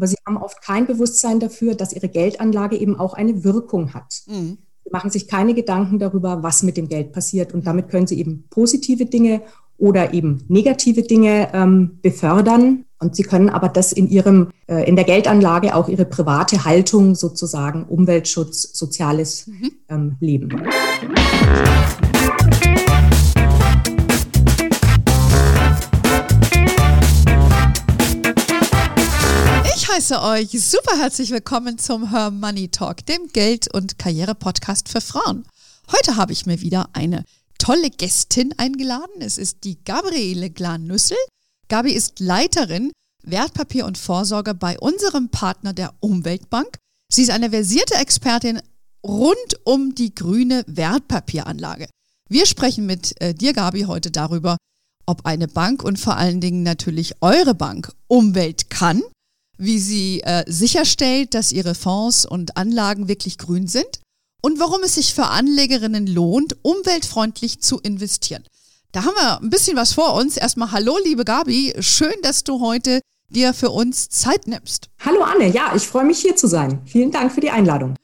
aber sie haben oft kein Bewusstsein dafür, dass ihre Geldanlage eben auch eine Wirkung hat. Mhm. Sie machen sich keine Gedanken darüber, was mit dem Geld passiert. Und damit können sie eben positive Dinge oder eben negative Dinge ähm, befördern. Und sie können aber das in ihrem, äh, in der Geldanlage auch ihre private Haltung sozusagen, Umweltschutz, soziales mhm. ähm, Leben. Heiße euch super herzlich willkommen zum Her Money Talk, dem Geld- und Karriere-Podcast für Frauen. Heute habe ich mir wieder eine tolle Gästin eingeladen. Es ist die Gabriele Glan-Nüssel. Gabi ist Leiterin Wertpapier und Vorsorge bei unserem Partner der Umweltbank. Sie ist eine versierte Expertin rund um die grüne Wertpapieranlage. Wir sprechen mit äh, dir, Gabi, heute darüber, ob eine Bank und vor allen Dingen natürlich eure Bank Umwelt kann wie sie äh, sicherstellt, dass ihre Fonds und Anlagen wirklich grün sind und warum es sich für Anlegerinnen lohnt, umweltfreundlich zu investieren. Da haben wir ein bisschen was vor uns. Erstmal hallo, liebe Gabi. Schön, dass du heute dir für uns Zeit nimmst. Hallo Anne, ja, ich freue mich hier zu sein. Vielen Dank für die Einladung.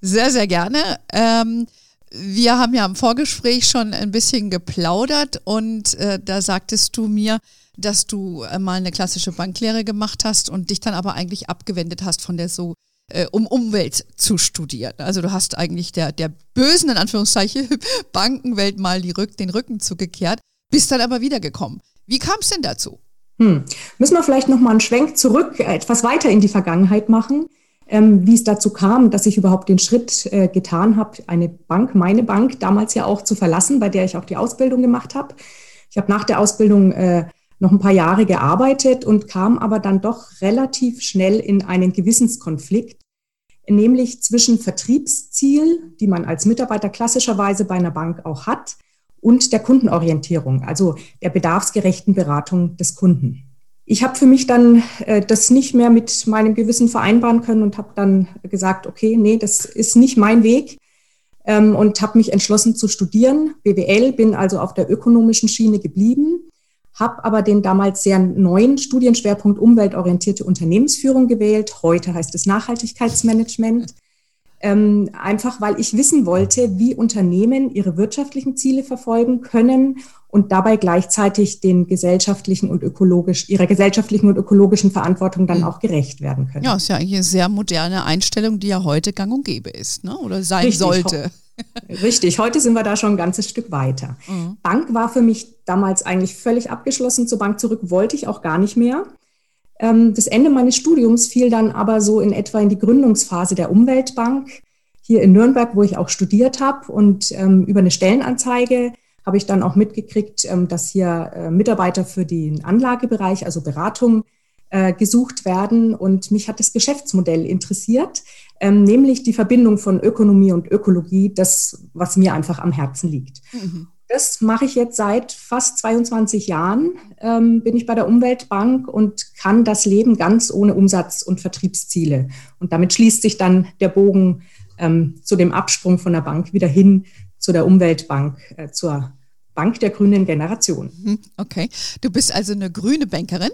Sehr, sehr gerne. Ähm, wir haben ja im Vorgespräch schon ein bisschen geplaudert und äh, da sagtest du mir, dass du äh, mal eine klassische Banklehre gemacht hast und dich dann aber eigentlich abgewendet hast von der so, äh, um Umwelt zu studieren. Also du hast eigentlich der, der bösen, in Anführungszeichen, Bankenwelt mal die Rück, den Rücken zugekehrt, bist dann aber wiedergekommen. Wie kam es denn dazu? Hm. Müssen wir vielleicht nochmal einen Schwenk zurück, äh, etwas weiter in die Vergangenheit machen, ähm, wie es dazu kam, dass ich überhaupt den Schritt äh, getan habe, eine Bank, meine Bank, damals ja auch zu verlassen, bei der ich auch die Ausbildung gemacht habe. Ich habe nach der Ausbildung äh, noch ein paar Jahre gearbeitet und kam aber dann doch relativ schnell in einen Gewissenskonflikt, nämlich zwischen Vertriebsziel, die man als Mitarbeiter klassischerweise bei einer Bank auch hat, und der Kundenorientierung, also der bedarfsgerechten Beratung des Kunden. Ich habe für mich dann äh, das nicht mehr mit meinem Gewissen vereinbaren können und habe dann gesagt, okay, nee, das ist nicht mein Weg ähm, und habe mich entschlossen zu studieren, BWL, bin also auf der ökonomischen Schiene geblieben habe aber den damals sehr neuen Studienschwerpunkt umweltorientierte Unternehmensführung gewählt. Heute heißt es Nachhaltigkeitsmanagement. Ähm, einfach weil ich wissen wollte, wie Unternehmen ihre wirtschaftlichen Ziele verfolgen können und dabei gleichzeitig den gesellschaftlichen und ökologisch, ihrer gesellschaftlichen und ökologischen Verantwortung dann mhm. auch gerecht werden können. Ja, ist ja eigentlich eine sehr moderne Einstellung, die ja heute gang und gäbe ist, ne? oder sein Richtig. sollte. Richtig, heute sind wir da schon ein ganzes Stück weiter. Mhm. Bank war für mich damals eigentlich völlig abgeschlossen. Zur Bank zurück wollte ich auch gar nicht mehr. Ähm, das Ende meines Studiums fiel dann aber so in etwa in die Gründungsphase der Umweltbank hier in Nürnberg, wo ich auch studiert habe. Und ähm, über eine Stellenanzeige habe ich dann auch mitgekriegt, ähm, dass hier äh, Mitarbeiter für den Anlagebereich, also Beratung, äh, gesucht werden. Und mich hat das Geschäftsmodell interessiert, ähm, nämlich die Verbindung von Ökonomie und Ökologie, das, was mir einfach am Herzen liegt. Mhm. Das mache ich jetzt seit fast 22 Jahren, ähm, bin ich bei der Umweltbank und kann das Leben ganz ohne Umsatz- und Vertriebsziele. Und damit schließt sich dann der Bogen ähm, zu dem Absprung von der Bank wieder hin zu der Umweltbank, äh, zur Bank der grünen Generation. Mhm, okay. Du bist also eine grüne Bankerin,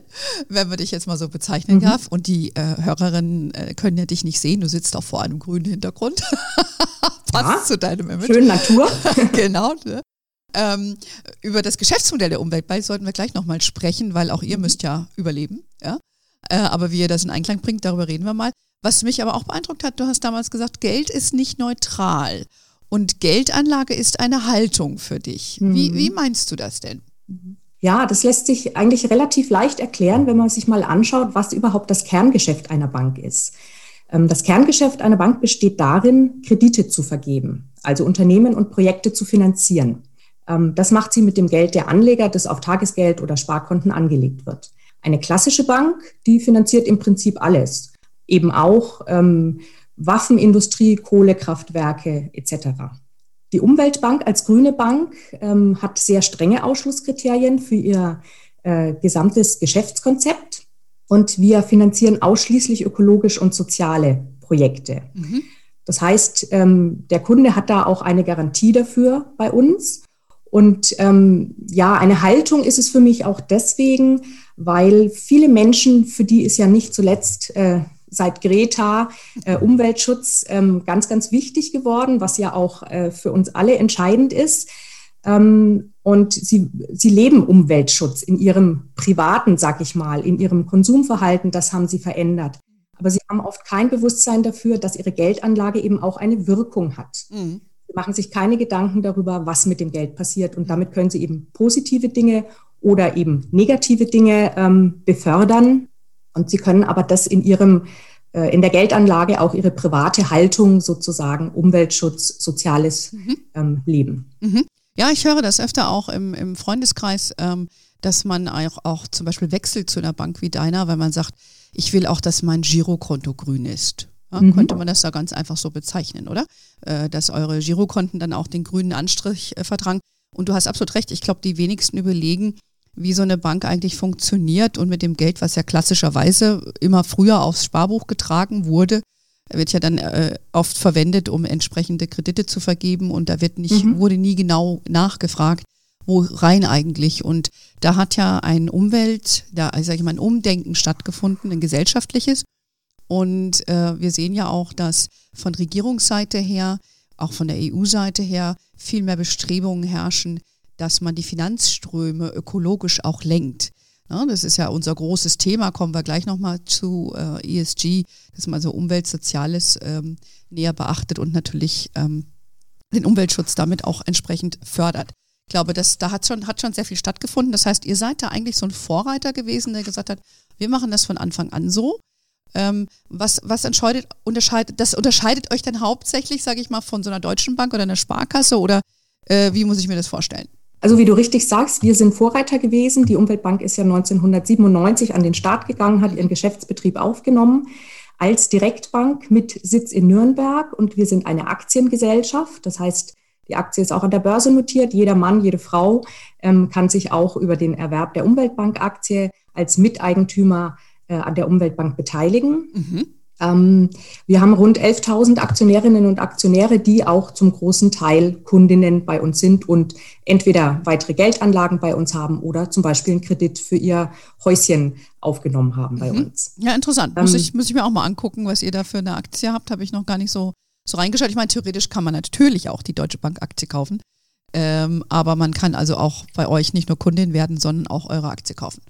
wenn man dich jetzt mal so bezeichnen mhm. darf. Und die äh, Hörerinnen äh, können ja dich nicht sehen. Du sitzt auch vor einem grünen Hintergrund. Passt ja, zu deinem Image. Schön Natur. genau. Ne? Ähm, über das Geschäftsmodell der Umweltball sollten wir gleich nochmal sprechen, weil auch ihr mhm. müsst ja überleben. Ja? Äh, aber wie ihr das in Einklang bringt, darüber reden wir mal. Was mich aber auch beeindruckt hat, du hast damals gesagt, Geld ist nicht neutral. Und Geldanlage ist eine Haltung für dich. Mhm. Wie, wie meinst du das denn? Ja, das lässt sich eigentlich relativ leicht erklären, wenn man sich mal anschaut, was überhaupt das Kerngeschäft einer Bank ist. Ähm, das Kerngeschäft einer Bank besteht darin, Kredite zu vergeben, also Unternehmen und Projekte zu finanzieren. Ähm, das macht sie mit dem Geld der Anleger, das auf Tagesgeld oder Sparkonten angelegt wird. Eine klassische Bank, die finanziert im Prinzip alles, eben auch ähm, Waffenindustrie, Kohlekraftwerke etc. Die Umweltbank als grüne Bank ähm, hat sehr strenge Ausschlusskriterien für ihr äh, gesamtes Geschäftskonzept und wir finanzieren ausschließlich ökologisch und soziale Projekte. Mhm. Das heißt, ähm, der Kunde hat da auch eine Garantie dafür bei uns. Und ähm, ja, eine Haltung ist es für mich auch deswegen, weil viele Menschen, für die ist ja nicht zuletzt äh, seit Greta äh, Umweltschutz ähm, ganz, ganz wichtig geworden, was ja auch äh, für uns alle entscheidend ist. Ähm, und sie, sie leben Umweltschutz in ihrem privaten, sag ich mal, in ihrem Konsumverhalten, das haben sie verändert. Aber sie haben oft kein Bewusstsein dafür, dass ihre Geldanlage eben auch eine Wirkung hat. Mhm. Sie machen sich keine Gedanken darüber, was mit dem Geld passiert. Und damit können sie eben positive Dinge oder eben negative Dinge ähm, befördern. Und sie können aber das in ihrem äh, in der Geldanlage auch ihre private Haltung sozusagen Umweltschutz, soziales mhm. ähm, Leben. Mhm. Ja, ich höre das öfter auch im, im Freundeskreis, ähm, dass man auch, auch zum Beispiel wechselt zu einer Bank wie deiner, weil man sagt, ich will auch, dass mein Girokonto grün ist. Ja, mhm. Könnte man das da ganz einfach so bezeichnen, oder? Äh, dass eure Girokonten dann auch den grünen Anstrich äh, vertragen. Und du hast absolut recht. Ich glaube, die wenigsten überlegen, wie so eine Bank eigentlich funktioniert und mit dem Geld, was ja klassischerweise immer früher aufs Sparbuch getragen wurde, wird ja dann äh, oft verwendet, um entsprechende Kredite zu vergeben und da wird nicht, mhm. wurde nie genau nachgefragt, wo rein eigentlich. Und da hat ja ein Umwelt, da sage ich mal, ein Umdenken stattgefunden, ein gesellschaftliches. Und äh, wir sehen ja auch, dass von Regierungsseite her, auch von der EU-Seite her, viel mehr Bestrebungen herrschen, dass man die Finanzströme ökologisch auch lenkt. Ja, das ist ja unser großes Thema, kommen wir gleich nochmal zu äh, ESG, dass man so Umwelt, Soziales ähm, näher beachtet und natürlich ähm, den Umweltschutz damit auch entsprechend fördert. Ich glaube, das, da hat schon, hat schon sehr viel stattgefunden. Das heißt, ihr seid da eigentlich so ein Vorreiter gewesen, der gesagt hat, wir machen das von Anfang an so. Ähm, was was unterscheidet, unterscheidet, das unterscheidet euch dann hauptsächlich, sage ich mal, von so einer deutschen Bank oder einer Sparkasse oder äh, wie muss ich mir das vorstellen? Also wie du richtig sagst, wir sind Vorreiter gewesen. Die Umweltbank ist ja 1997 an den Start gegangen, hat ihren Geschäftsbetrieb aufgenommen als Direktbank mit Sitz in Nürnberg und wir sind eine Aktiengesellschaft. Das heißt, die Aktie ist auch an der Börse notiert. Jeder Mann, jede Frau ähm, kann sich auch über den Erwerb der Umweltbank-Aktie als Miteigentümer äh, an der Umweltbank beteiligen. Mhm. Ähm, wir haben rund 11.000 Aktionärinnen und Aktionäre, die auch zum großen Teil Kundinnen bei uns sind und entweder weitere Geldanlagen bei uns haben oder zum Beispiel einen Kredit für ihr Häuschen aufgenommen haben bei mhm. uns. Ja, interessant. Ähm, muss, ich, muss ich mir auch mal angucken, was ihr da für eine Aktie habt. Habe ich noch gar nicht so, so reingeschaut. Ich meine, theoretisch kann man natürlich auch die Deutsche Bank Aktie kaufen. Ähm, aber man kann also auch bei euch nicht nur Kundin werden, sondern auch eure Aktie kaufen.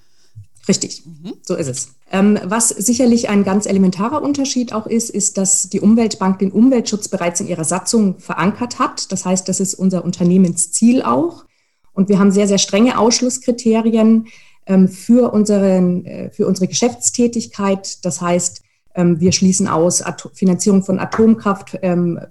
Richtig, mhm. so ist es. Ähm, was sicherlich ein ganz elementarer Unterschied auch ist, ist, dass die Umweltbank den Umweltschutz bereits in ihrer Satzung verankert hat. Das heißt, das ist unser Unternehmensziel auch. Und wir haben sehr, sehr strenge Ausschlusskriterien ähm, für, unseren, äh, für unsere Geschäftstätigkeit. Das heißt, ähm, wir schließen aus Finanzierung von Atomkraft,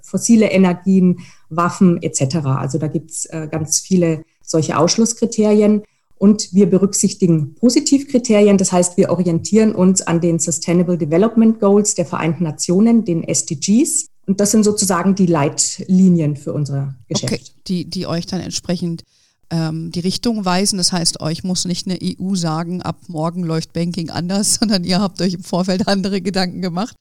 fossile Energien, Waffen etc. Also da gibt es äh, ganz viele solche Ausschlusskriterien. Und wir berücksichtigen Positivkriterien, das heißt, wir orientieren uns an den Sustainable Development Goals der Vereinten Nationen, den SDGs. Und das sind sozusagen die Leitlinien für unser Geschäft. Okay, die, die euch dann entsprechend ähm, die Richtung weisen. Das heißt, euch muss nicht eine EU sagen, ab morgen läuft Banking anders, sondern ihr habt euch im Vorfeld andere Gedanken gemacht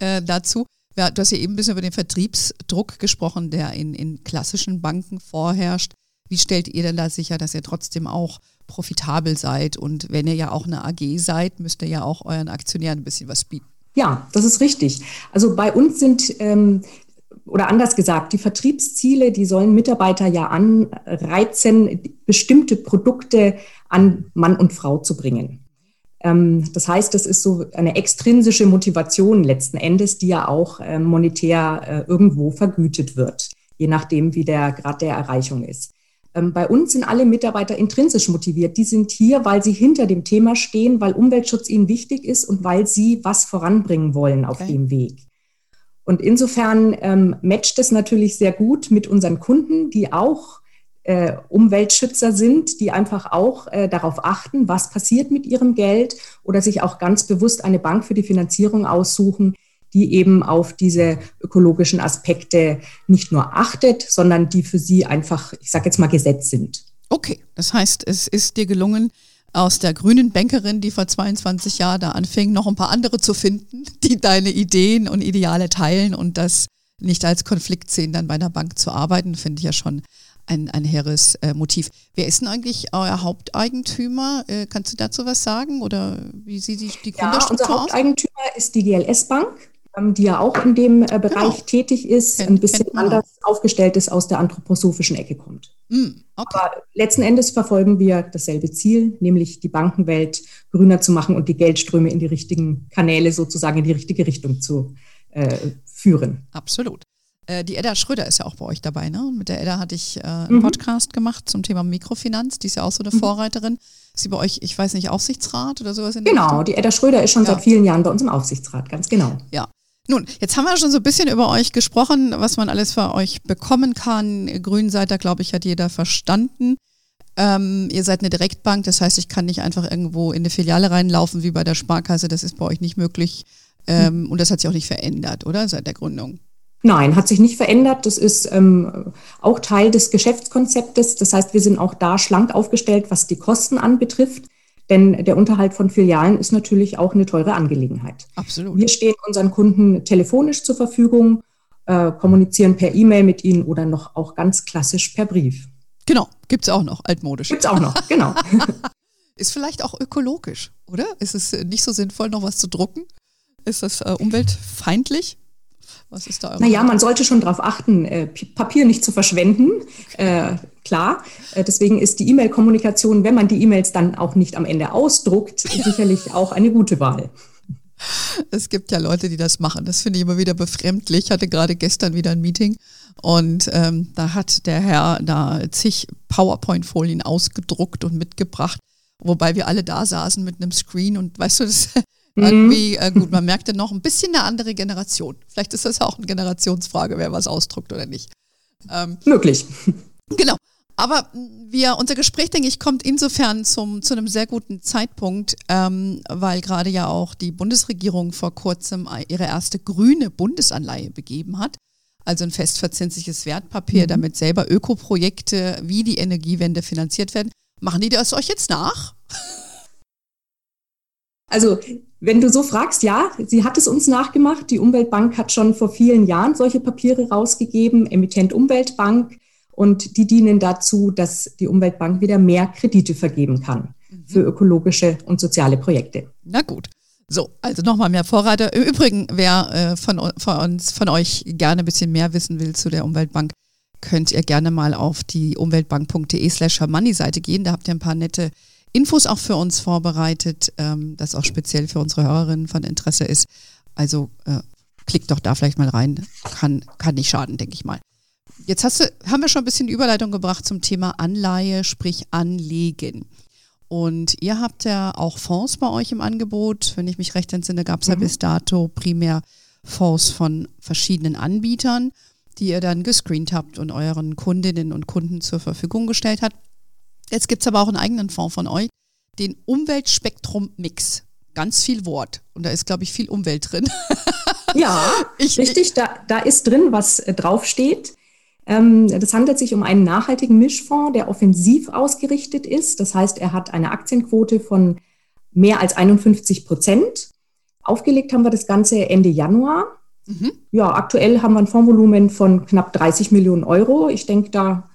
äh, dazu. Ja, du hast ja eben ein bisschen über den Vertriebsdruck gesprochen, der in, in klassischen Banken vorherrscht. Wie stellt ihr denn da sicher, dass ihr trotzdem auch profitabel seid. Und wenn ihr ja auch eine AG seid, müsst ihr ja auch euren Aktionären ein bisschen was bieten. Ja, das ist richtig. Also bei uns sind, ähm, oder anders gesagt, die Vertriebsziele, die sollen Mitarbeiter ja anreizen, bestimmte Produkte an Mann und Frau zu bringen. Ähm, das heißt, das ist so eine extrinsische Motivation letzten Endes, die ja auch äh, monetär äh, irgendwo vergütet wird, je nachdem, wie der Grad der Erreichung ist. Ähm, bei uns sind alle Mitarbeiter intrinsisch motiviert. Die sind hier, weil sie hinter dem Thema stehen, weil Umweltschutz ihnen wichtig ist und weil sie was voranbringen wollen auf okay. dem Weg. Und insofern ähm, matcht es natürlich sehr gut mit unseren Kunden, die auch äh, Umweltschützer sind, die einfach auch äh, darauf achten, was passiert mit ihrem Geld oder sich auch ganz bewusst eine Bank für die Finanzierung aussuchen, die eben auf diese ökologischen Aspekte nicht nur achtet, sondern die für sie einfach, ich sage jetzt mal, Gesetz sind. Okay, das heißt, es ist dir gelungen, aus der grünen Bankerin, die vor 22 Jahren da anfing, noch ein paar andere zu finden, die deine Ideen und Ideale teilen und das nicht als Konflikt sehen, dann bei einer Bank zu arbeiten, finde ich ja schon ein, ein hehres äh, Motiv. Wer ist denn eigentlich euer Haupteigentümer? Äh, kannst du dazu was sagen oder wie sieht die, die Gründerstruktur ja, unser Haupteigentümer aus? ist die GLS Bank, die ja auch in dem äh, Bereich genau. tätig ist, kennt, ein bisschen anders aufgestellt ist, aus der anthroposophischen Ecke kommt. Mm, okay. Aber letzten Endes verfolgen wir dasselbe Ziel, nämlich die Bankenwelt grüner zu machen und die Geldströme in die richtigen Kanäle sozusagen in die richtige Richtung zu äh, führen. Absolut. Äh, die Edda Schröder ist ja auch bei euch dabei, ne? Und mit der Edda hatte ich äh, einen mhm. Podcast gemacht zum Thema Mikrofinanz. Die ist ja auch so eine mhm. Vorreiterin. Ist sie bei euch, ich weiß nicht, Aufsichtsrat oder sowas? In genau, die Edda Schröder ist schon ja. seit vielen Jahren bei uns im Aufsichtsrat, ganz genau. Ja. Nun, jetzt haben wir schon so ein bisschen über euch gesprochen, was man alles für euch bekommen kann. Grün seid ihr, glaube ich, hat jeder verstanden. Ähm, ihr seid eine Direktbank, das heißt, ich kann nicht einfach irgendwo in eine Filiale reinlaufen wie bei der Sparkasse. Das ist bei euch nicht möglich. Ähm, mhm. Und das hat sich auch nicht verändert, oder? Seit der Gründung. Nein, hat sich nicht verändert. Das ist ähm, auch Teil des Geschäftskonzeptes. Das heißt, wir sind auch da schlank aufgestellt, was die Kosten anbetrifft. Denn der Unterhalt von Filialen ist natürlich auch eine teure Angelegenheit. Absolut. Wir stehen unseren Kunden telefonisch zur Verfügung, äh, kommunizieren per E-Mail mit ihnen oder noch auch ganz klassisch per Brief. Genau, gibt es auch noch, altmodisch. Gibt es auch noch, genau. ist vielleicht auch ökologisch, oder? Ist es nicht so sinnvoll, noch was zu drucken? Ist das äh, umweltfeindlich? Was ist da eure Naja, man sollte schon darauf achten, äh, Papier nicht zu verschwenden. Äh, klar. Äh, deswegen ist die E-Mail-Kommunikation, wenn man die E-Mails dann auch nicht am Ende ausdruckt, sicherlich auch eine gute Wahl. Es gibt ja Leute, die das machen. Das finde ich immer wieder befremdlich. Ich hatte gerade gestern wieder ein Meeting und ähm, da hat der Herr da zig PowerPoint-Folien ausgedruckt und mitgebracht, wobei wir alle da saßen mit einem Screen und weißt du, das. Irgendwie, äh, gut, man merkte noch ein bisschen eine andere Generation. Vielleicht ist das auch eine Generationsfrage, wer was ausdruckt oder nicht. Ähm, Möglich. Genau. Aber wir, unser Gespräch, denke ich, kommt insofern zum, zu einem sehr guten Zeitpunkt, ähm, weil gerade ja auch die Bundesregierung vor kurzem ihre erste grüne Bundesanleihe begeben hat. Also ein festverzinsliches Wertpapier, mhm. damit selber Ökoprojekte wie die Energiewende finanziert werden. Machen die das euch jetzt nach? Also wenn du so fragst, ja, sie hat es uns nachgemacht. Die Umweltbank hat schon vor vielen Jahren solche Papiere rausgegeben, Emittent Umweltbank. Und die dienen dazu, dass die Umweltbank wieder mehr Kredite vergeben kann mhm. für ökologische und soziale Projekte. Na gut. So, also nochmal mehr Vorreiter. Im Übrigen, wer äh, von, von, uns, von euch gerne ein bisschen mehr wissen will zu der Umweltbank, könnt ihr gerne mal auf die umweltbank.de slash Money-Seite gehen. Da habt ihr ein paar nette Infos auch für uns vorbereitet, ähm, das auch speziell für unsere Hörerinnen von Interesse ist. Also äh, klickt doch da vielleicht mal rein. Kann, kann nicht schaden, denke ich mal. Jetzt hast du, haben wir schon ein bisschen Überleitung gebracht zum Thema Anleihe, sprich Anlegen. Und ihr habt ja auch Fonds bei euch im Angebot. Wenn ich mich recht entsinne, gab es mhm. ja bis dato primär Fonds von verschiedenen Anbietern, die ihr dann gescreent habt und euren Kundinnen und Kunden zur Verfügung gestellt habt. Jetzt gibt es aber auch einen eigenen Fonds von euch, den Umweltspektrum-Mix. Ganz viel Wort. Und da ist, glaube ich, viel Umwelt drin. ja, ich, richtig. Da, da ist drin, was äh, draufsteht. Ähm, das handelt sich um einen nachhaltigen Mischfonds, der offensiv ausgerichtet ist. Das heißt, er hat eine Aktienquote von mehr als 51 Prozent. Aufgelegt haben wir das Ganze Ende Januar. Mhm. Ja, aktuell haben wir ein Fondsvolumen von knapp 30 Millionen Euro. Ich denke, da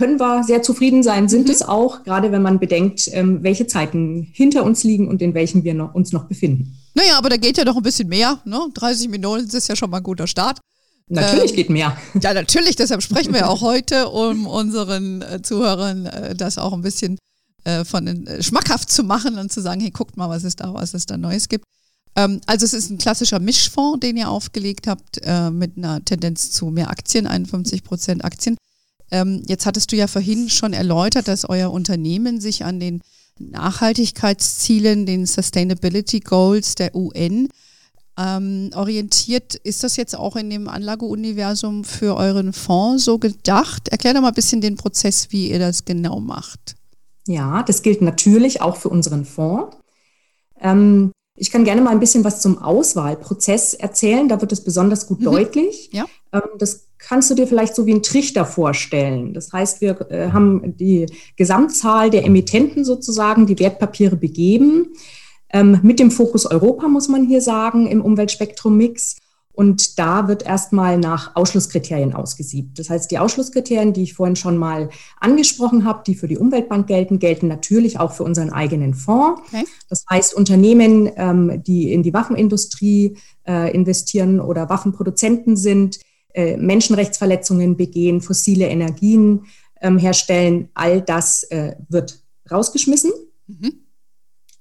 können wir sehr zufrieden sein, sind mhm. es auch, gerade wenn man bedenkt, ähm, welche Zeiten hinter uns liegen und in welchen wir noch, uns noch befinden. Naja, aber da geht ja doch ein bisschen mehr. Ne? 30 Minuten ist ja schon mal ein guter Start. Natürlich ähm, geht mehr. Ja, natürlich. Deshalb sprechen wir auch heute, um unseren äh, Zuhörern äh, das auch ein bisschen äh, von äh, schmackhaft zu machen und zu sagen, hey, guckt mal, was es da, was es da Neues gibt. Ähm, also es ist ein klassischer Mischfonds, den ihr aufgelegt habt, mit einer Tendenz zu mehr Aktien, 51 Prozent Aktien. Ähm, jetzt hattest du ja vorhin schon erläutert, dass euer Unternehmen sich an den Nachhaltigkeitszielen, den Sustainability Goals der UN ähm, orientiert. Ist das jetzt auch in dem Anlageuniversum für euren Fonds so gedacht? Erklär doch mal ein bisschen den Prozess, wie ihr das genau macht. Ja, das gilt natürlich auch für unseren Fonds. Ähm, ich kann gerne mal ein bisschen was zum Auswahlprozess erzählen. Da wird es besonders gut mhm. deutlich. Ja. Ähm, das kannst du dir vielleicht so wie ein Trichter vorstellen. Das heißt, wir äh, haben die Gesamtzahl der Emittenten sozusagen, die Wertpapiere begeben, ähm, mit dem Fokus Europa, muss man hier sagen, im Umweltspektrum-Mix. Und da wird erstmal nach Ausschlusskriterien ausgesiebt. Das heißt, die Ausschlusskriterien, die ich vorhin schon mal angesprochen habe, die für die Umweltbank gelten, gelten natürlich auch für unseren eigenen Fonds. Okay. Das heißt, Unternehmen, ähm, die in die Waffenindustrie äh, investieren oder Waffenproduzenten sind, äh, Menschenrechtsverletzungen begehen, fossile Energien ähm, herstellen, all das äh, wird rausgeschmissen. Mhm.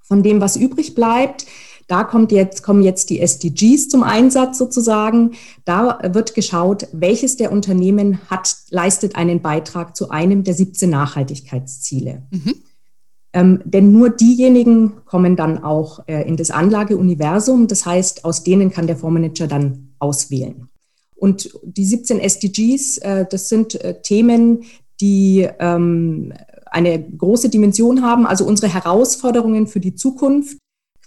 Von dem, was übrig bleibt, da kommt jetzt, kommen jetzt die SDGs zum Einsatz sozusagen. Da wird geschaut, welches der Unternehmen hat, leistet einen Beitrag zu einem der 17 Nachhaltigkeitsziele. Mhm. Ähm, denn nur diejenigen kommen dann auch äh, in das Anlageuniversum. Das heißt, aus denen kann der Fondsmanager dann auswählen. Und die 17 SDGs, äh, das sind äh, Themen, die ähm, eine große Dimension haben, also unsere Herausforderungen für die Zukunft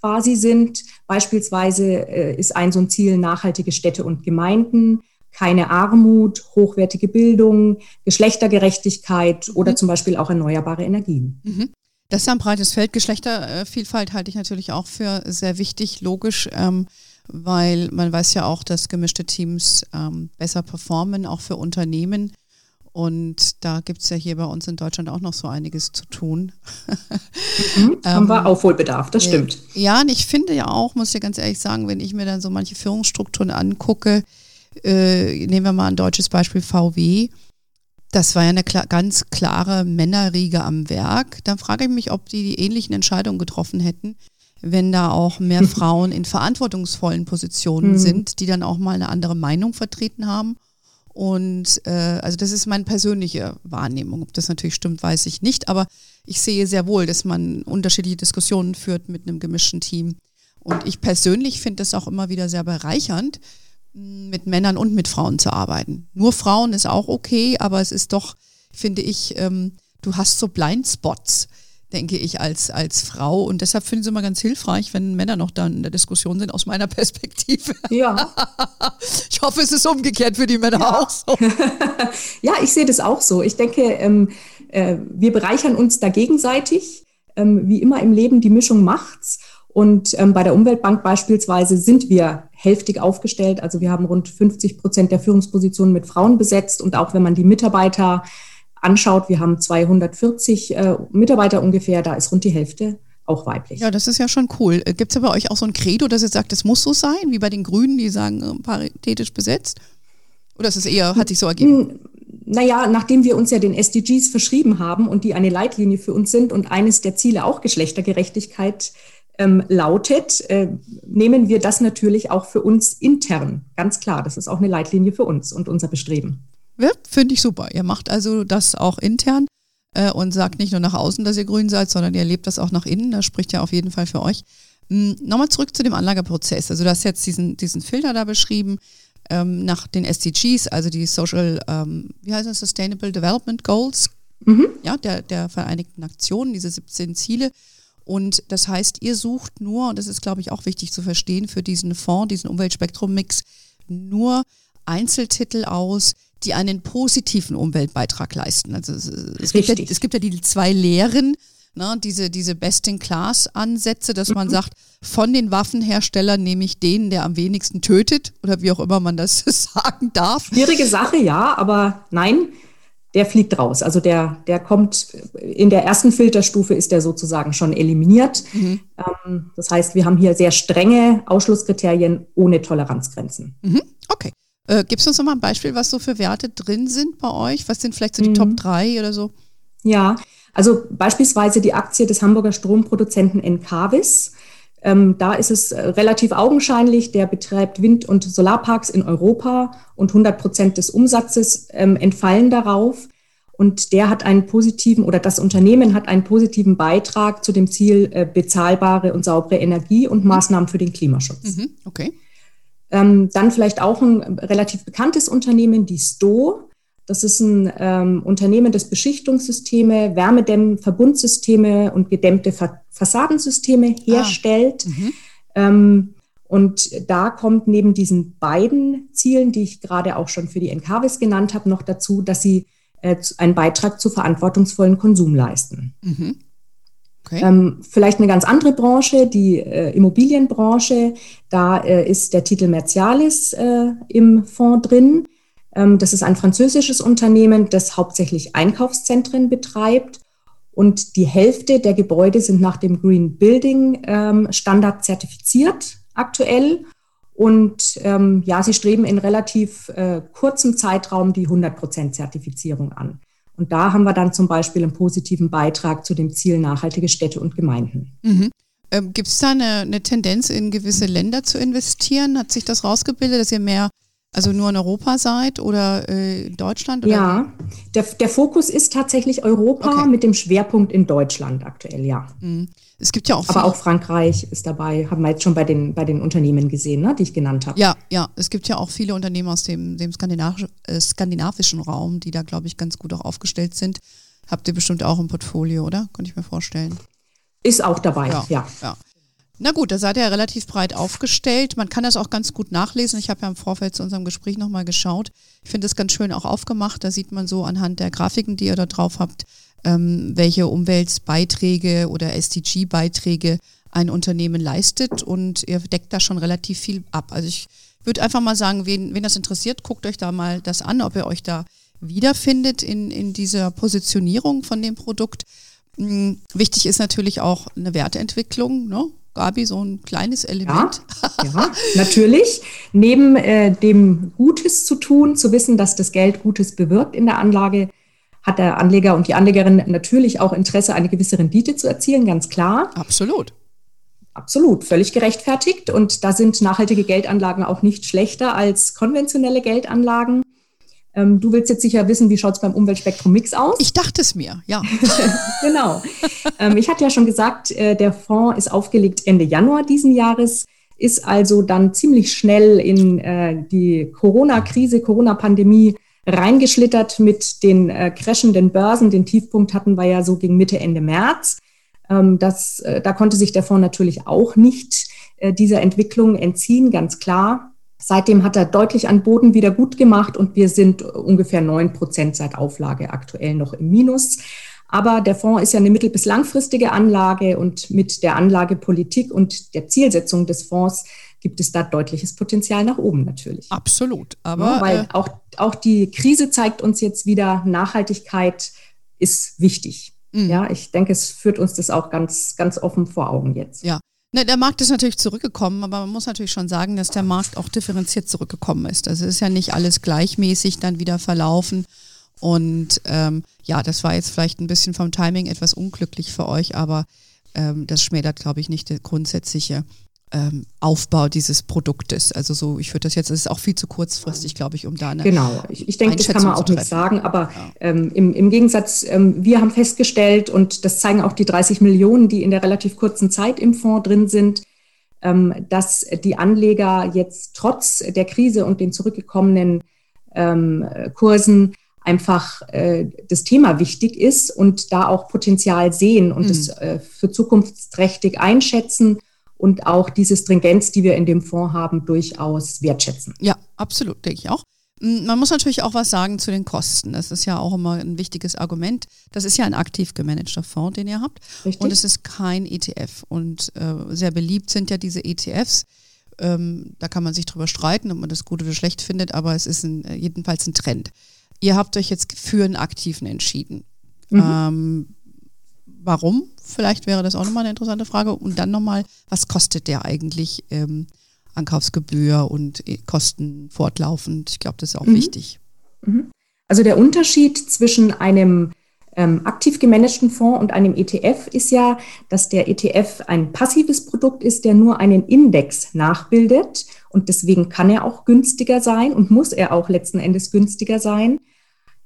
quasi sind. Beispielsweise äh, ist ein so ein Ziel nachhaltige Städte und Gemeinden, keine Armut, hochwertige Bildung, Geschlechtergerechtigkeit mhm. oder zum Beispiel auch erneuerbare Energien. Mhm. Das ist ein breites Feld. Geschlechtervielfalt halte ich natürlich auch für sehr wichtig, logisch, ähm, weil man weiß ja auch, dass gemischte Teams ähm, besser performen, auch für Unternehmen. Und da gibt es ja hier bei uns in Deutschland auch noch so einiges zu tun. Mhm, haben wir ähm, Aufholbedarf, das stimmt. Ja, und ich finde ja auch, muss ich ganz ehrlich sagen, wenn ich mir dann so manche Führungsstrukturen angucke, äh, nehmen wir mal ein deutsches Beispiel VW, das war ja eine klar, ganz klare Männerriege am Werk. Dann frage ich mich, ob die die ähnlichen Entscheidungen getroffen hätten, wenn da auch mehr Frauen in verantwortungsvollen Positionen mhm. sind, die dann auch mal eine andere Meinung vertreten haben und äh, also das ist meine persönliche Wahrnehmung. Ob das natürlich stimmt, weiß ich nicht. Aber ich sehe sehr wohl, dass man unterschiedliche Diskussionen führt mit einem gemischten Team. Und ich persönlich finde es auch immer wieder sehr bereichernd, mit Männern und mit Frauen zu arbeiten. Nur Frauen ist auch okay, aber es ist doch, finde ich, ähm, du hast so Blindspots denke ich, als, als Frau. Und deshalb finde ich es immer ganz hilfreich, wenn Männer noch da in der Diskussion sind, aus meiner Perspektive. Ja. ich hoffe, es ist umgekehrt für die Männer ja. auch so. ja, ich sehe das auch so. Ich denke, ähm, äh, wir bereichern uns da gegenseitig. Ähm, wie immer im Leben, die Mischung macht's. Und ähm, bei der Umweltbank beispielsweise sind wir hälftig aufgestellt. Also wir haben rund 50 Prozent der Führungspositionen mit Frauen besetzt. Und auch wenn man die Mitarbeiter anschaut, wir haben 240 äh, Mitarbeiter ungefähr, da ist rund die Hälfte auch weiblich. Ja, das ist ja schon cool. Äh, Gibt es ja bei euch auch so ein Credo, dass ihr sagt, das muss so sein, wie bei den Grünen, die sagen, äh, paritätisch besetzt? Oder ist es eher, hat sich so ergeben? Naja, nachdem wir uns ja den SDGs verschrieben haben und die eine Leitlinie für uns sind und eines der Ziele auch Geschlechtergerechtigkeit ähm, lautet, äh, nehmen wir das natürlich auch für uns intern. Ganz klar, das ist auch eine Leitlinie für uns und unser Bestreben. Ja, Finde ich super. Ihr macht also das auch intern äh, und sagt nicht nur nach außen, dass ihr grün seid, sondern ihr lebt das auch nach innen. Das spricht ja auf jeden Fall für euch. Hm, Nochmal zurück zu dem Anlageprozess. Also du hast jetzt diesen, diesen Filter da beschrieben ähm, nach den SDGs, also die Social, ähm, wie heißt das, Sustainable Development Goals, mhm. ja, der, der Vereinigten Nationen, diese 17 Ziele. Und das heißt, ihr sucht nur, und das ist, glaube ich, auch wichtig zu verstehen, für diesen Fonds, diesen Umweltspektrum-Mix, nur Einzeltitel aus, die einen positiven Umweltbeitrag leisten. Also es, gibt ja, es gibt ja die zwei Lehren, ne, diese, diese Best-in-Class-Ansätze, dass man mhm. sagt, von den Waffenherstellern nehme ich den, der am wenigsten tötet oder wie auch immer man das sagen darf. Schwierige Sache, ja, aber nein, der fliegt raus. Also der, der kommt in der ersten Filterstufe ist der sozusagen schon eliminiert. Mhm. Ähm, das heißt, wir haben hier sehr strenge Ausschlusskriterien ohne Toleranzgrenzen. Mhm. Okay. Äh, Gibst du uns noch mal ein Beispiel, was so für Werte drin sind bei euch? Was sind vielleicht so die mhm. Top 3 oder so? Ja, also beispielsweise die Aktie des Hamburger Stromproduzenten Encavis. Ähm, da ist es äh, relativ augenscheinlich, der betreibt Wind- und Solarparks in Europa und 100 Prozent des Umsatzes ähm, entfallen darauf. Und der hat einen positiven oder das Unternehmen hat einen positiven Beitrag zu dem Ziel äh, bezahlbare und saubere Energie und Maßnahmen für den Klimaschutz. Mhm, okay. Ähm, dann vielleicht auch ein relativ bekanntes Unternehmen, die Sto. Das ist ein ähm, Unternehmen, das Beschichtungssysteme, Wärmedämm, Verbundsysteme und gedämmte Fa Fassadensysteme ah. herstellt. Ah. Mhm. Ähm, und da kommt neben diesen beiden Zielen, die ich gerade auch schon für die NKWs genannt habe, noch dazu, dass sie äh, einen Beitrag zu verantwortungsvollen Konsum leisten. Mhm. Okay. Ähm, vielleicht eine ganz andere Branche, die äh, Immobilienbranche. Da äh, ist der Titel Mercialis äh, im Fonds drin. Ähm, das ist ein französisches Unternehmen, das hauptsächlich Einkaufszentren betreibt. Und die Hälfte der Gebäude sind nach dem Green Building ähm, Standard zertifiziert aktuell. Und ähm, ja, sie streben in relativ äh, kurzem Zeitraum die 100% Zertifizierung an. Und da haben wir dann zum Beispiel einen positiven Beitrag zu dem Ziel nachhaltige Städte und Gemeinden. Mhm. Ähm, Gibt es da eine, eine, Tendenz, in gewisse Länder zu investieren? Hat sich das rausgebildet, dass ihr mehr also nur in Europa seid oder äh, Deutschland? Oder ja, der, der Fokus ist tatsächlich Europa okay. mit dem Schwerpunkt in Deutschland aktuell, ja. Mhm. Es gibt ja auch. Aber auch Frankreich ist dabei, haben wir jetzt schon bei den, bei den Unternehmen gesehen, ne, die ich genannt habe. Ja, ja. Es gibt ja auch viele Unternehmen aus dem, dem skandinavisch, äh, skandinavischen Raum, die da, glaube ich, ganz gut auch aufgestellt sind. Habt ihr bestimmt auch im Portfolio, oder? Könnte ich mir vorstellen. Ist auch dabei, ja. ja. ja. Na gut, da seid ihr ja relativ breit aufgestellt. Man kann das auch ganz gut nachlesen. Ich habe ja im Vorfeld zu unserem Gespräch nochmal geschaut. Ich finde es ganz schön auch aufgemacht. Da sieht man so anhand der Grafiken, die ihr da drauf habt, ähm, welche Umweltbeiträge oder SDG-Beiträge ein Unternehmen leistet und ihr deckt da schon relativ viel ab. Also ich würde einfach mal sagen, wen, wen das interessiert, guckt euch da mal das an, ob ihr euch da wiederfindet in, in dieser Positionierung von dem Produkt. Hm, wichtig ist natürlich auch eine Werteentwicklung. Ne? Gabi, so ein kleines Element. Ja, ja natürlich. Neben äh, dem Gutes zu tun, zu wissen, dass das Geld Gutes bewirkt in der Anlage, hat der Anleger und die Anlegerin natürlich auch Interesse, eine gewisse Rendite zu erzielen, ganz klar. Absolut. Absolut, völlig gerechtfertigt. Und da sind nachhaltige Geldanlagen auch nicht schlechter als konventionelle Geldanlagen. Ähm, du willst jetzt sicher wissen, wie schaut es beim Umweltspektrum Mix aus? Ich dachte es mir, ja. genau. Ähm, ich hatte ja schon gesagt, äh, der Fonds ist aufgelegt Ende Januar diesen Jahres, ist also dann ziemlich schnell in äh, die Corona-Krise, Corona-Pandemie reingeschlittert mit den äh, crashenden Börsen. Den Tiefpunkt hatten wir ja so gegen Mitte, Ende März. Ähm, das, äh, da konnte sich der Fonds natürlich auch nicht äh, dieser Entwicklung entziehen, ganz klar. Seitdem hat er deutlich an Boden wieder gut gemacht und wir sind ungefähr neun Prozent seit Auflage aktuell noch im Minus. Aber der Fonds ist ja eine mittel- bis langfristige Anlage und mit der Anlagepolitik und der Zielsetzung des Fonds gibt es da deutliches Potenzial nach oben natürlich. Absolut. Aber ja, weil äh, auch, auch die Krise zeigt uns jetzt wieder, Nachhaltigkeit ist wichtig. Mhm. Ja, ich denke, es führt uns das auch ganz, ganz offen vor Augen jetzt. Ja. Ne, der Markt ist natürlich zurückgekommen, aber man muss natürlich schon sagen, dass der Markt auch differenziert zurückgekommen ist. Also es ist ja nicht alles gleichmäßig dann wieder verlaufen. Und ähm, ja, das war jetzt vielleicht ein bisschen vom Timing etwas unglücklich für euch, aber ähm, das schmälert, glaube ich, nicht die grundsätzliche ähm, Aufbau dieses Produktes. Also so, ich würde das jetzt, es ist auch viel zu kurzfristig, glaube ich, um da eine Genau, ich, ich denke, das kann man auch nicht sagen, aber ja. ähm, im, im Gegensatz, ähm, wir haben festgestellt, und das zeigen auch die 30 Millionen, die in der relativ kurzen Zeit im Fonds drin sind, ähm, dass die Anleger jetzt trotz der Krise und den zurückgekommenen ähm, Kursen einfach äh, das Thema wichtig ist und da auch Potenzial sehen und es mhm. äh, für zukunftsträchtig einschätzen und auch diese Stringenz, die wir in dem Fonds haben, durchaus wertschätzen. Ja, absolut, denke ich auch. Mm, man muss natürlich auch was sagen zu den Kosten. Das ist ja auch immer ein wichtiges Argument. Das ist ja ein aktiv gemanagter Fonds, den ihr habt. Richtig. Und es ist kein ETF. Und äh, sehr beliebt sind ja diese ETFs. Ähm, da kann man sich drüber streiten, ob man das gut oder schlecht findet, aber es ist ein, äh, jedenfalls ein Trend. Ihr habt euch jetzt für einen aktiven entschieden. Mhm. Ähm, warum? Vielleicht wäre das auch nochmal eine interessante Frage. Und dann nochmal, was kostet der eigentlich? Ähm, Ankaufsgebühr und äh, Kosten fortlaufend. Ich glaube, das ist auch mhm. wichtig. Mhm. Also der Unterschied zwischen einem ähm, aktiv gemanagten Fonds und einem ETF ist ja, dass der ETF ein passives Produkt ist, der nur einen Index nachbildet. Und deswegen kann er auch günstiger sein und muss er auch letzten Endes günstiger sein.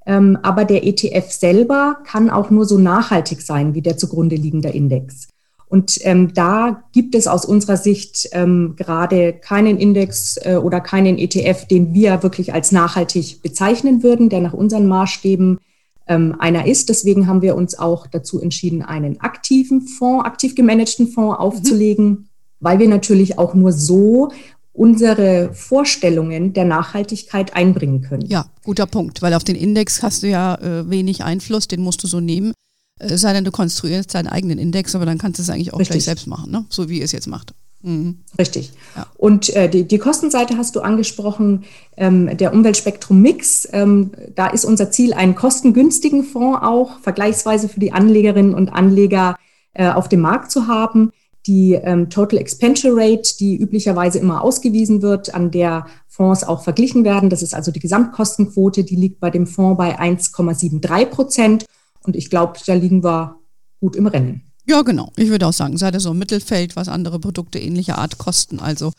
Ähm, aber der ETF selber kann auch nur so nachhaltig sein wie der zugrunde liegende Index. Und ähm, da gibt es aus unserer Sicht ähm, gerade keinen Index äh, oder keinen ETF, den wir wirklich als nachhaltig bezeichnen würden, der nach unseren Maßstäben ähm, einer ist. Deswegen haben wir uns auch dazu entschieden, einen aktiven Fonds, aktiv gemanagten Fonds aufzulegen, mhm. weil wir natürlich auch nur so unsere Vorstellungen der Nachhaltigkeit einbringen können. Ja, guter Punkt, weil auf den Index hast du ja äh, wenig Einfluss, den musst du so nehmen. Es sei denn, du konstruierst deinen eigenen Index, aber dann kannst du es eigentlich auch Richtig. gleich selbst machen, ne? so wie ihr es jetzt macht. Mhm. Richtig. Ja. Und äh, die, die Kostenseite hast du angesprochen, ähm, der Umweltspektrum Mix. Ähm, da ist unser Ziel, einen kostengünstigen Fonds auch vergleichsweise für die Anlegerinnen und Anleger äh, auf dem Markt zu haben. Die ähm, Total Expenditure Rate, die üblicherweise immer ausgewiesen wird, an der Fonds auch verglichen werden. Das ist also die Gesamtkostenquote, die liegt bei dem Fonds bei 1,73 Prozent. Und ich glaube, da liegen wir gut im Rennen. Ja, genau. Ich würde auch sagen, seid ihr so im Mittelfeld, was andere Produkte ähnlicher Art kosten. Also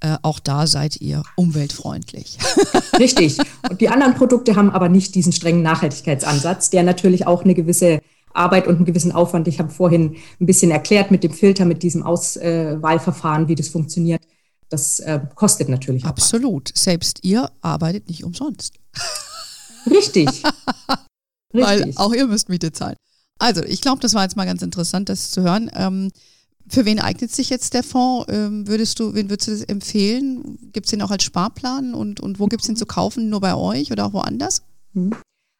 äh, auch da seid ihr umweltfreundlich. Richtig. Und die anderen Produkte haben aber nicht diesen strengen Nachhaltigkeitsansatz, der natürlich auch eine gewisse Arbeit und einen gewissen Aufwand. Ich habe vorhin ein bisschen erklärt mit dem Filter, mit diesem Auswahlverfahren, wie das funktioniert. Das äh, kostet natürlich. Absolut. Was. Selbst ihr arbeitet nicht umsonst. Richtig. Richtig. Weil auch ihr müsst Miete zahlen. Also, ich glaube, das war jetzt mal ganz interessant, das zu hören. Ähm, für wen eignet sich jetzt der Fonds? Ähm, würdest du, wen würdest du das empfehlen? Gibt es den auch als Sparplan und, und wo gibt es den zu kaufen? Nur bei euch oder auch woanders?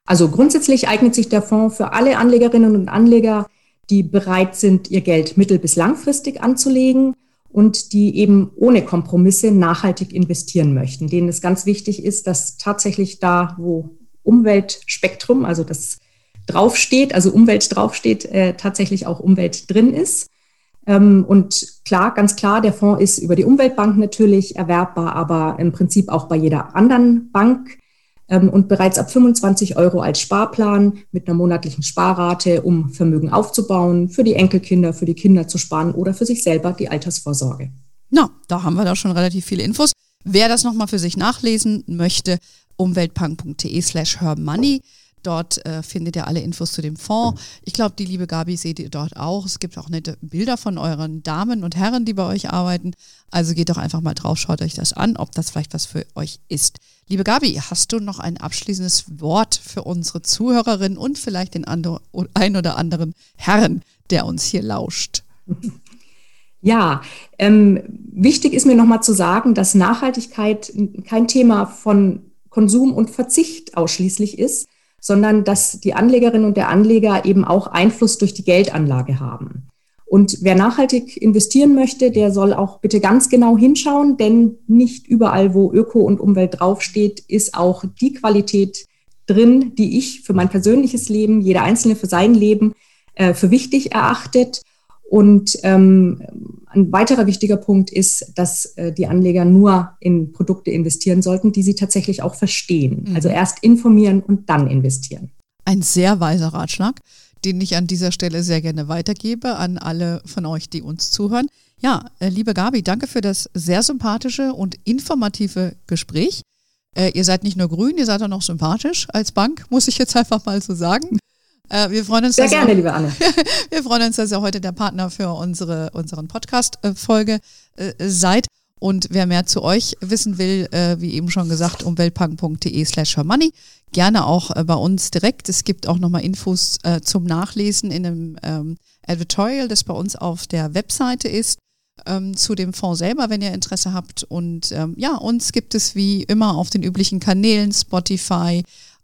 Also grundsätzlich eignet sich der Fonds für alle Anlegerinnen und Anleger, die bereit sind, ihr Geld mittel- bis langfristig anzulegen und die eben ohne Kompromisse nachhaltig investieren möchten, denen es ganz wichtig ist, dass tatsächlich da, wo Umweltspektrum, also das draufsteht, also Umwelt draufsteht, äh, tatsächlich auch Umwelt drin ist. Ähm, und klar, ganz klar, der Fonds ist über die Umweltbank natürlich erwerbbar, aber im Prinzip auch bei jeder anderen Bank und bereits ab 25 Euro als Sparplan mit einer monatlichen Sparrate, um Vermögen aufzubauen, für die Enkelkinder, für die Kinder zu sparen oder für sich selber die Altersvorsorge. Na, da haben wir da schon relativ viele Infos. Wer das nochmal für sich nachlesen möchte, umweltpunk.de slash hermoney. Dort äh, findet ihr alle Infos zu dem Fonds. Ich glaube, die liebe Gabi seht ihr dort auch. Es gibt auch nette Bilder von euren Damen und Herren, die bei euch arbeiten. Also geht doch einfach mal drauf, schaut euch das an, ob das vielleicht was für euch ist. Liebe Gabi, hast du noch ein abschließendes Wort für unsere Zuhörerinnen und vielleicht den ein oder anderen Herren, der uns hier lauscht? Ja, ähm, wichtig ist mir nochmal zu sagen, dass Nachhaltigkeit kein Thema von Konsum und Verzicht ausschließlich ist, sondern dass die Anlegerinnen und der Anleger eben auch Einfluss durch die Geldanlage haben. Und wer nachhaltig investieren möchte, der soll auch bitte ganz genau hinschauen, denn nicht überall, wo Öko und Umwelt draufsteht, ist auch die Qualität drin, die ich für mein persönliches Leben, jeder Einzelne für sein Leben äh, für wichtig erachtet. Und ähm, ein weiterer wichtiger Punkt ist, dass äh, die Anleger nur in Produkte investieren sollten, die sie tatsächlich auch verstehen. Mhm. Also erst informieren und dann investieren. Ein sehr weiser Ratschlag, den ich an dieser Stelle sehr gerne weitergebe an alle von euch, die uns zuhören. Ja, äh, liebe Gabi, danke für das sehr sympathische und informative Gespräch. Äh, ihr seid nicht nur grün, ihr seid auch noch sympathisch als Bank, muss ich jetzt einfach mal so sagen. Äh, wir freuen uns, Sehr gerne, ihr, liebe Anne. wir freuen uns, dass ihr heute der Partner für unsere unseren Podcast-Folge äh, seid. Und wer mehr zu euch wissen will, äh, wie eben schon gesagt, umweltpunk.de slash money, gerne auch äh, bei uns direkt. Es gibt auch nochmal Infos äh, zum Nachlesen in einem ähm, Editorial, das bei uns auf der Webseite ist, ähm, zu dem Fonds selber, wenn ihr Interesse habt. Und ähm, ja, uns gibt es wie immer auf den üblichen Kanälen, Spotify,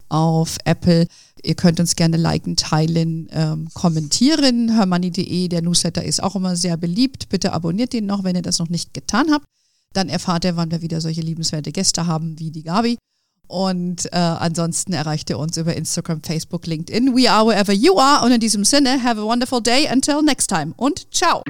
auf Apple. Ihr könnt uns gerne liken, teilen, ähm, kommentieren. Hermoney.de, der Newsletter ist auch immer sehr beliebt. Bitte abonniert den noch, wenn ihr das noch nicht getan habt. Dann erfahrt ihr, wann wir wieder solche liebenswerte Gäste haben wie die Gabi. Und äh, ansonsten erreicht ihr uns über Instagram, Facebook, LinkedIn. We are wherever you are. Und in diesem Sinne, have a wonderful day. Until next time. Und ciao.